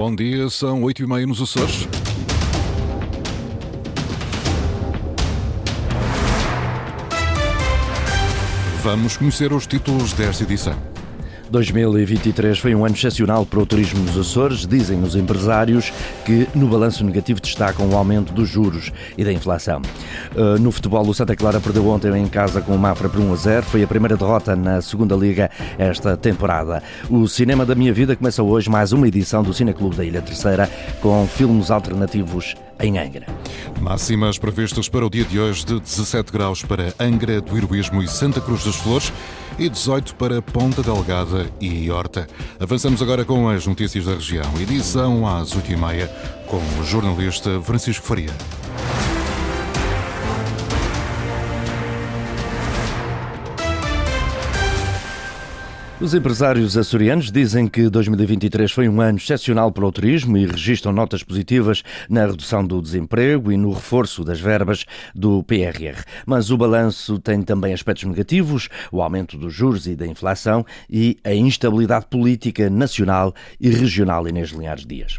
Bom dia, são oito e meia nos Açores. Vamos conhecer os títulos desta edição. 2023 foi um ano excepcional para o turismo nos Açores, dizem os empresários que no balanço negativo destacam o aumento dos juros e da inflação. Uh, no futebol, o Santa Clara perdeu ontem em casa com o Mafra por 1 a 0. Foi a primeira derrota na segunda Liga esta temporada. O Cinema da Minha Vida começa hoje mais uma edição do Cineclube da Ilha Terceira com filmes alternativos em Angra. Máximas previstas para o dia de hoje de 17 graus para Angra do Heroísmo e Santa Cruz das Flores e 18 para Ponta Delgada e Horta. Avançamos agora com as notícias da região. Edição às 8h30 com o jornalista Francisco Faria. Os empresários açorianos dizem que 2023 foi um ano excepcional para o turismo e registram notas positivas na redução do desemprego e no reforço das verbas do PRR. Mas o balanço tem também aspectos negativos, o aumento dos juros e da inflação e a instabilidade política nacional e regional Inês Linhares Dias.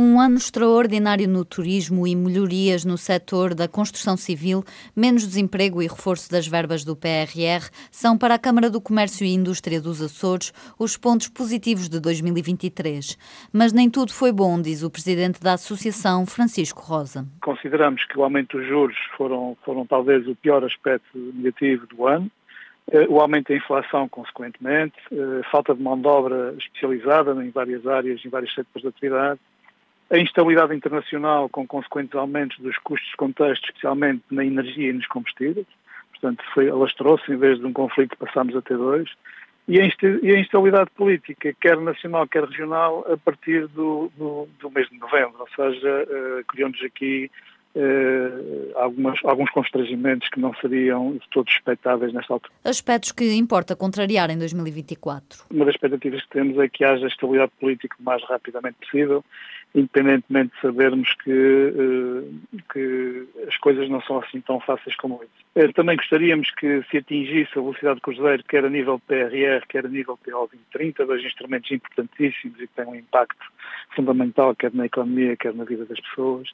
Um ano extraordinário no turismo e melhorias no setor da construção civil, menos desemprego e reforço das verbas do PRR são para a Câmara do Comércio e Indústria dos Açores os pontos positivos de 2023. Mas nem tudo foi bom, diz o presidente da Associação, Francisco Rosa. Consideramos que o aumento dos juros foram, foram talvez o pior aspecto negativo do ano eh, o aumento da inflação, consequentemente, eh, falta de mão de obra especializada em várias áreas, em vários setores de atividade, a instabilidade internacional com consequentes aumentos dos custos de contexto, especialmente na energia e nos combustíveis, portanto foi, alastrou-se, em vez de um conflito passámos a ter dois, e a instabilidade política, quer nacional, quer regional, a partir do, do, do mês de novembro, ou seja, uh, criou-nos aqui Uh, algumas, alguns constrangimentos que não seriam de todos expectáveis nesta altura. Aspectos que importa contrariar em 2024? Uma das expectativas que temos é que haja estabilidade política o mais rapidamente possível independentemente de sabermos que, eh, que as coisas não são assim tão fáceis como isso. Eh, também gostaríamos que se atingisse a velocidade de cruzeiro, quer a nível PRR, quer a nível PO 2030, dois instrumentos importantíssimos e que têm um impacto fundamental, quer na economia, quer na vida das pessoas.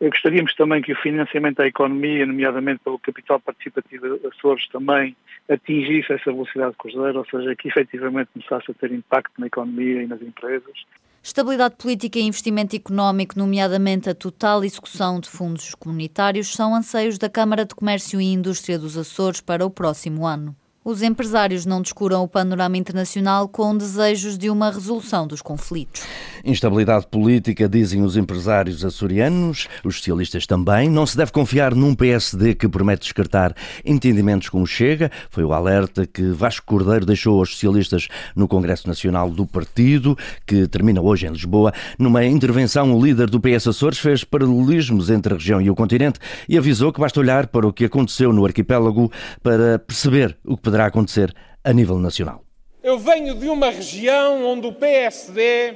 Gostaríamos também que o financiamento da economia, nomeadamente pelo capital participativo Açores, também atingisse essa velocidade de cruzeiro, ou seja, que efetivamente começasse a ter impacto na economia e nas empresas. Estabilidade política e investimento económico, nomeadamente a total execução de fundos comunitários, são anseios da Câmara de Comércio e Indústria dos Açores para o próximo ano. Os empresários não descuram o panorama internacional com desejos de uma resolução dos conflitos. Instabilidade política, dizem os empresários açorianos, os socialistas também. Não se deve confiar num PSD que promete descartar entendimentos com o Chega. Foi o alerta que Vasco Cordeiro deixou aos socialistas no Congresso Nacional do Partido, que termina hoje em Lisboa. Numa intervenção, o líder do PS Açores fez paralelismos entre a região e o continente e avisou que basta olhar para o que aconteceu no arquipélago para perceber o que poderá acontecer a nível nacional. Eu venho de uma região onde o PSD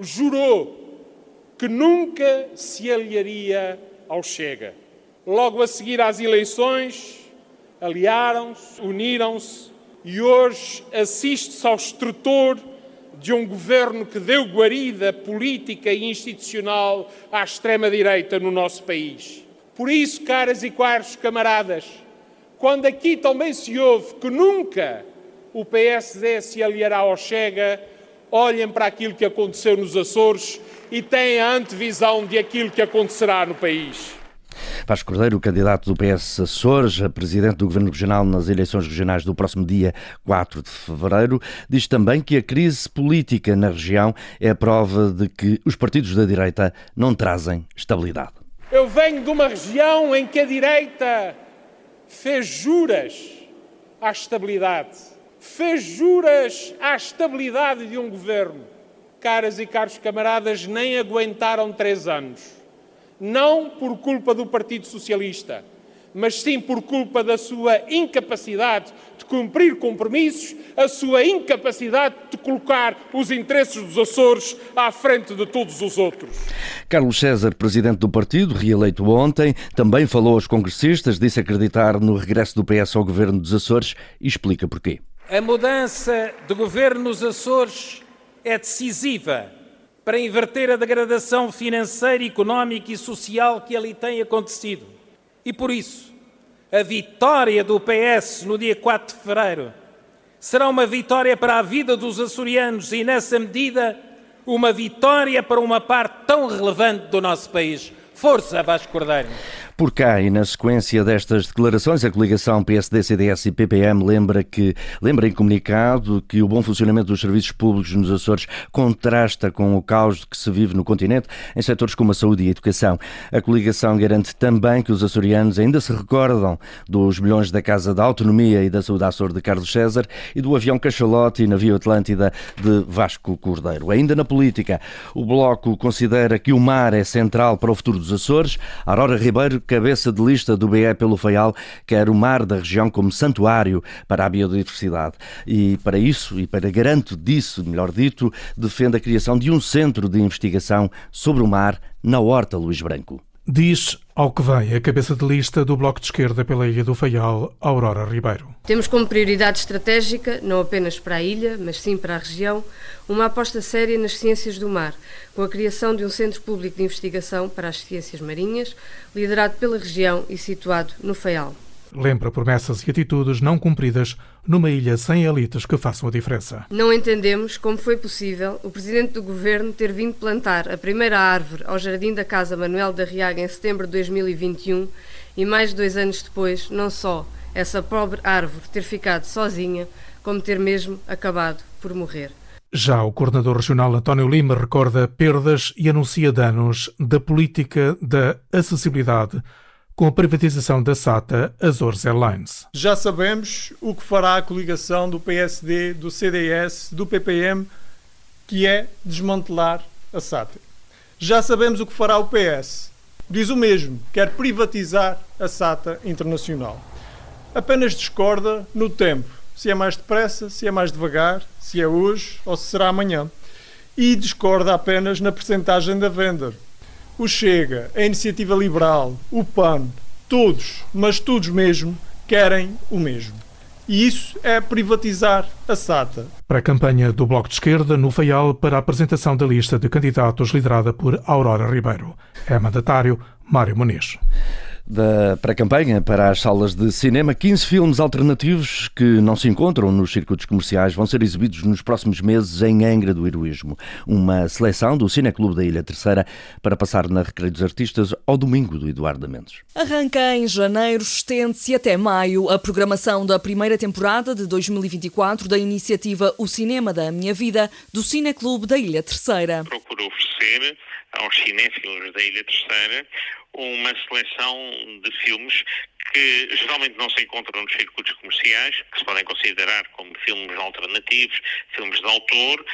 jurou que nunca se aliaria ao Chega. Logo a seguir às eleições, aliaram-se, uniram-se e hoje assiste-se ao estrutor de um governo que deu guarida política e institucional à extrema-direita no nosso país. Por isso, caras e caros camaradas, quando aqui também se ouve que nunca o PSD se aliará ao Chega, olhem para aquilo que aconteceu nos Açores e têm a antevisão de aquilo que acontecerá no país. Vasco Cordeiro, candidato do PS Açores, a presidente do Governo Regional nas eleições regionais do próximo dia 4 de fevereiro, diz também que a crise política na região é a prova de que os partidos da direita não trazem estabilidade. Eu venho de uma região em que a direita fez juras à estabilidade, fez juras à estabilidade de um governo. Caras e caros camaradas, nem aguentaram três anos. Não por culpa do Partido Socialista, mas sim por culpa da sua incapacidade de cumprir compromissos, a sua incapacidade de colocar os interesses dos Açores à frente de todos os outros. Carlos César, presidente do partido, reeleito ontem, também falou aos congressistas, disse acreditar no regresso do PS ao governo dos Açores e explica porquê. A mudança de governo nos Açores é decisiva para inverter a degradação financeira, económica e social que ali tem acontecido. E por isso, a vitória do PS no dia 4 de fevereiro será uma vitória para a vida dos açorianos e, nessa medida, uma vitória para uma parte tão relevante do nosso país. Força, Vasco Cordeiro! Por cá e na sequência destas declarações, a coligação PSD, CDS e PPM lembra que lembra em comunicado que o bom funcionamento dos serviços públicos nos Açores contrasta com o caos que se vive no continente em setores como a saúde e a educação. A coligação garante também que os açorianos ainda se recordam dos milhões da Casa da Autonomia e da Saúde Açor de Carlos César e do avião Cachalote e navio Atlântida de Vasco Cordeiro. Ainda na política, o Bloco considera que o mar é central para o futuro dos Açores. Aurora Ribeiro cabeça de lista do BE pelo FAIAL, quer o mar da região como santuário para a biodiversidade. E para isso, e para garanto disso, melhor dito, defende a criação de um centro de investigação sobre o mar na Horta Luís Branco. Diz ao que vem a cabeça de lista do Bloco de Esquerda pela Ilha do Faial, Aurora Ribeiro. Temos como prioridade estratégica, não apenas para a ilha, mas sim para a região, uma aposta séria nas ciências do mar, com a criação de um Centro Público de Investigação para as Ciências Marinhas, liderado pela região e situado no Faial lembra promessas e atitudes não cumpridas numa ilha sem elites que façam a diferença. Não entendemos como foi possível o Presidente do Governo ter vindo plantar a primeira árvore ao Jardim da Casa Manuel da Riaga em setembro de 2021 e mais de dois anos depois, não só essa pobre árvore ter ficado sozinha, como ter mesmo acabado por morrer. Já o coordenador regional António Lima recorda perdas e anuncia danos da política da acessibilidade com a privatização da SATA Azores Airlines. Já sabemos o que fará a coligação do PSD, do CDS, do PPM, que é desmantelar a SATA. Já sabemos o que fará o PS. Diz o mesmo, quer privatizar a SATA Internacional. Apenas discorda no tempo, se é mais depressa, se é mais devagar, se é hoje ou se será amanhã. E discorda apenas na percentagem da venda o Chega, a Iniciativa Liberal, o PAN, todos, mas todos mesmo, querem o mesmo. E isso é privatizar a SATA. Para a campanha do Bloco de Esquerda, no Faial, para a apresentação da lista de candidatos liderada por Aurora Ribeiro. É mandatário Mário Muniz da pré-campanha para as salas de cinema. 15 filmes alternativos que não se encontram nos circuitos comerciais vão ser exibidos nos próximos meses em Angra do Heroísmo. Uma seleção do Cineclube da Ilha Terceira para passar na Recreio dos Artistas ao domingo do Eduardo Mendes. Arranca em janeiro, estende-se até maio a programação da primeira temporada de 2024 da iniciativa O Cinema da Minha Vida do Cineclube da Ilha Terceira. Procuro oferecer aos cinéfilos da Ilha Terceira uma seleção de filmes que geralmente não se encontram nos circuitos comerciais, que se podem considerar como filmes alternativos, filmes de autor,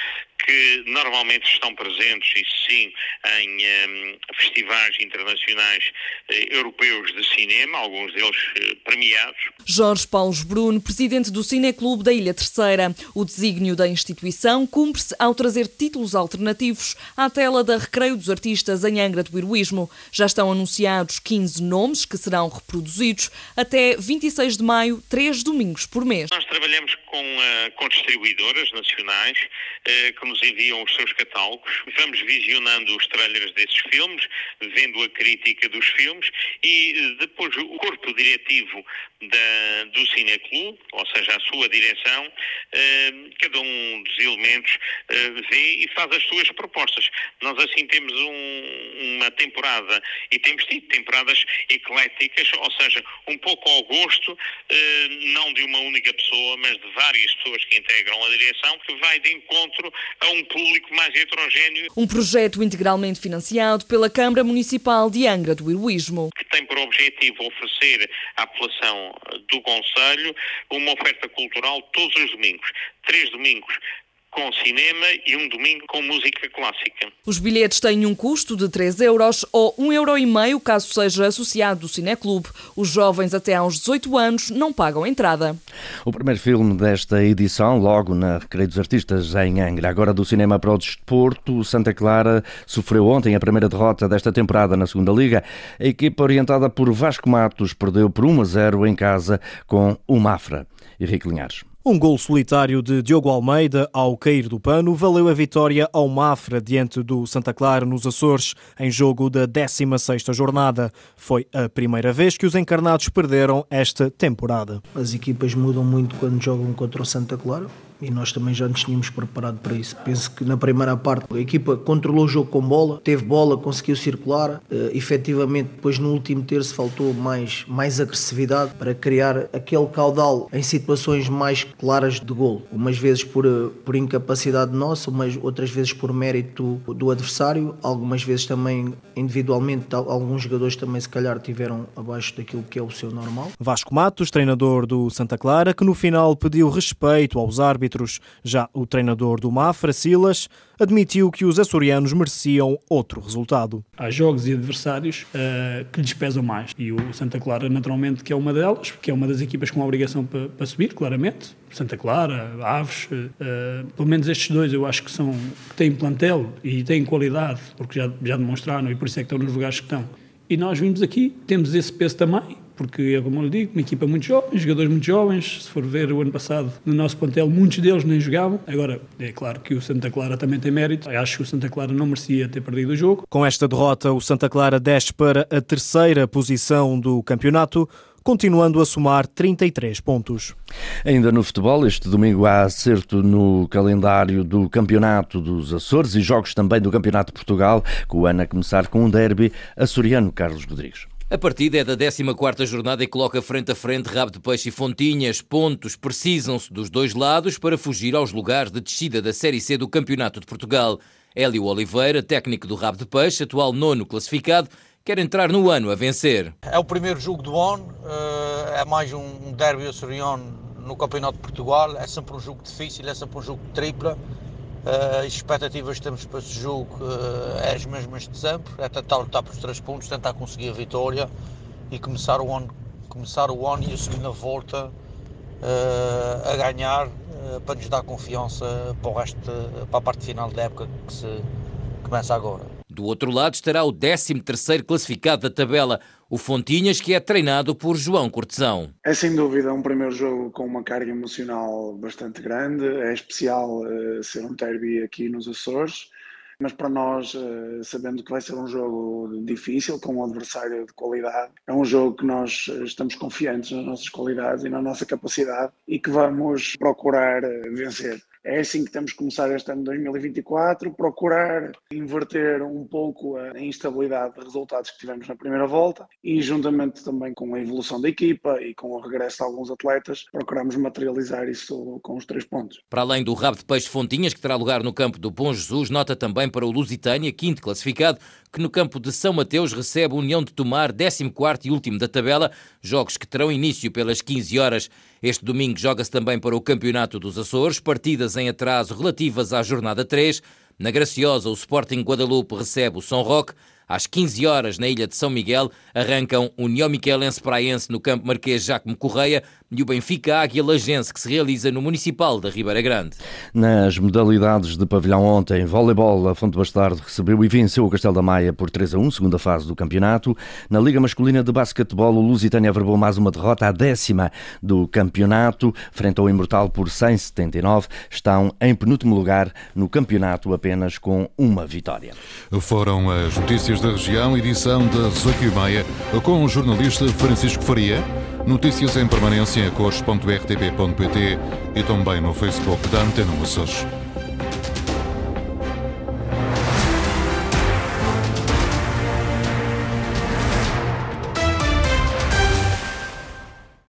que normalmente estão presentes, e sim, em um, festivais internacionais uh, europeus de cinema, alguns deles uh, premiados. Jorge Paulo Bruno, presidente do Cineclube da Ilha Terceira. O desígnio da instituição cumpre-se ao trazer títulos alternativos à tela da Recreio dos Artistas em Angra do Heroísmo. Já estão anunciados 15 nomes que serão reproduzidos até 26 de maio, três domingos por mês. Nós trabalhamos com, uh, com distribuidoras nacionais que nos enviam os seus catálogos, vamos visionando os trailers desses filmes, vendo a crítica dos filmes e eh, depois o corpo diretivo da, do Cineclube, ou seja, a sua direção, eh, cada um dos elementos eh, vê e faz as suas propostas. Nós assim temos um, uma temporada e temos tido temporadas ecléticas, ou seja, um pouco ao gosto, eh, não de uma única pessoa, mas de várias pessoas que integram a direção, que vai de encontro a um público mais heterogéneo. Um projeto integralmente financiado pela Câmara Municipal de Angra do Heroísmo. Que tem por objetivo oferecer à população do Conselho uma oferta cultural todos os domingos. Três domingos com cinema e um domingo com música clássica. Os bilhetes têm um custo de 3 euros ou 1,5 euro e meio caso seja associado do Cineclube. Os jovens até aos 18 anos não pagam entrada. O primeiro filme desta edição, logo na Recreio dos Artistas em Angra, agora do cinema para o desporto, Santa Clara sofreu ontem a primeira derrota desta temporada na segunda Liga. A equipa orientada por Vasco Matos perdeu por 1 a 0 em casa com o Mafra. Henrique Linhares. Um gol solitário de Diogo Almeida ao cair do pano valeu a vitória ao Mafra diante do Santa Clara nos Açores em jogo da 16ª jornada. Foi a primeira vez que os encarnados perderam esta temporada. As equipas mudam muito quando jogam contra o Santa Clara e nós também já nos tínhamos preparado para isso. Penso que na primeira parte a equipa controlou o jogo com bola, teve bola, conseguiu circular. Uh, efetivamente, depois no último terço faltou mais, mais agressividade para criar aquele caudal em situações mais claras de gol. Umas vezes por, uh, por incapacidade nossa, outras vezes por mérito do adversário, algumas vezes também individualmente, alguns jogadores também se calhar tiveram abaixo daquilo que é o seu normal. Vasco Matos, treinador do Santa Clara, que no final pediu respeito aos árbitros árbitros. Já o treinador do Mafra, Silas, admitiu que os açorianos mereciam outro resultado. Há jogos e adversários uh, que lhes pesam mais e o Santa Clara, naturalmente, que é uma delas, que é uma das equipas com a obrigação para, para subir, claramente. Santa Clara, Aves, uh, pelo menos estes dois eu acho que são que têm plantel e têm qualidade, porque já, já demonstraram e por isso é que estão nos lugares que estão. E nós vimos aqui, temos esse peso também, porque é como eu lhe digo, uma equipa muito jovem, jogadores muito jovens. Se for ver o ano passado, no nosso plantel, muitos deles nem jogavam. Agora, é claro que o Santa Clara também tem mérito. Acho que o Santa Clara não merecia ter perdido o jogo. Com esta derrota, o Santa Clara desce para a terceira posição do campeonato continuando a somar 33 pontos. Ainda no futebol, este domingo há acerto no calendário do Campeonato dos Açores e jogos também do Campeonato de Portugal, com o ano a começar com um derby açoriano, Carlos Rodrigues. A partida é da 14ª jornada e coloca frente a frente Rabo de Peixe e Fontinhas. Pontos precisam-se dos dois lados para fugir aos lugares de descida da Série C do Campeonato de Portugal. Hélio Oliveira, técnico do Rabo de Peixe, atual nono classificado, quer entrar no ano a vencer. É o primeiro jogo do ano, eh, é mais um derby açoriano no Campeonato de Portugal, é sempre um jogo difícil, é sempre um jogo tripla. As expectativas que temos para esse jogo uh, é as mesmas de sempre, é tentar lutar pelos três pontos, tentar conseguir a vitória e começar o ano, começar o ano e a segunda volta uh, a ganhar para nos dar confiança para, o resto, para a parte final da época que se começa agora. Do outro lado estará o 13º classificado da tabela, o Fontinhas, que é treinado por João Cortesão. É sem dúvida um primeiro jogo com uma carga emocional bastante grande. É especial uh, ser um derby aqui nos Açores, mas para nós, uh, sabendo que vai ser um jogo difícil, com um adversário de qualidade, é um jogo que nós eh, estamos confiantes nas nossas qualidades e na nossa capacidade e que vamos procurar vencer. É assim que temos que começar este ano de 2024, procurar inverter um pouco a instabilidade de resultados que tivemos na primeira volta e, juntamente também com a evolução da equipa e com o regresso de alguns atletas, procuramos materializar isso com os três pontos. Para além do rabo de peixe Fontinhas, que terá lugar no campo do Bom Jesus, nota também para o Lusitânia, quinto classificado, que no campo de São Mateus recebe a União de Tomar, 14 e último da tabela, jogos que terão início pelas 15 horas. Este domingo joga-se também para o Campeonato dos Açores, partidas em atraso relativas à jornada 3. Na Graciosa, o Sporting Guadalupe recebe o São Roque. Às 15 horas, na ilha de São Miguel, arrancam o União Miquelense Praense no campo Marquês Jacomo Correia e o Benfica Águia Lagense, que se realiza no Municipal da Ribeira Grande. Nas modalidades de pavilhão ontem, voleibol, a Fonte Bastardo recebeu e venceu o Castelo da Maia por 3 a 1, segunda fase do campeonato. Na Liga Masculina de Basquetebol, o Lusitânia averbou mais uma derrota, a décima do campeonato, frente ao Imortal por 179. Estão em penúltimo lugar no campeonato, apenas com uma vitória. Foram as notícias da região, edição das 8h30, com o jornalista Francisco Faria. Notícias em permanência em cores.rtp.pt e também no Facebook da Antena Açores.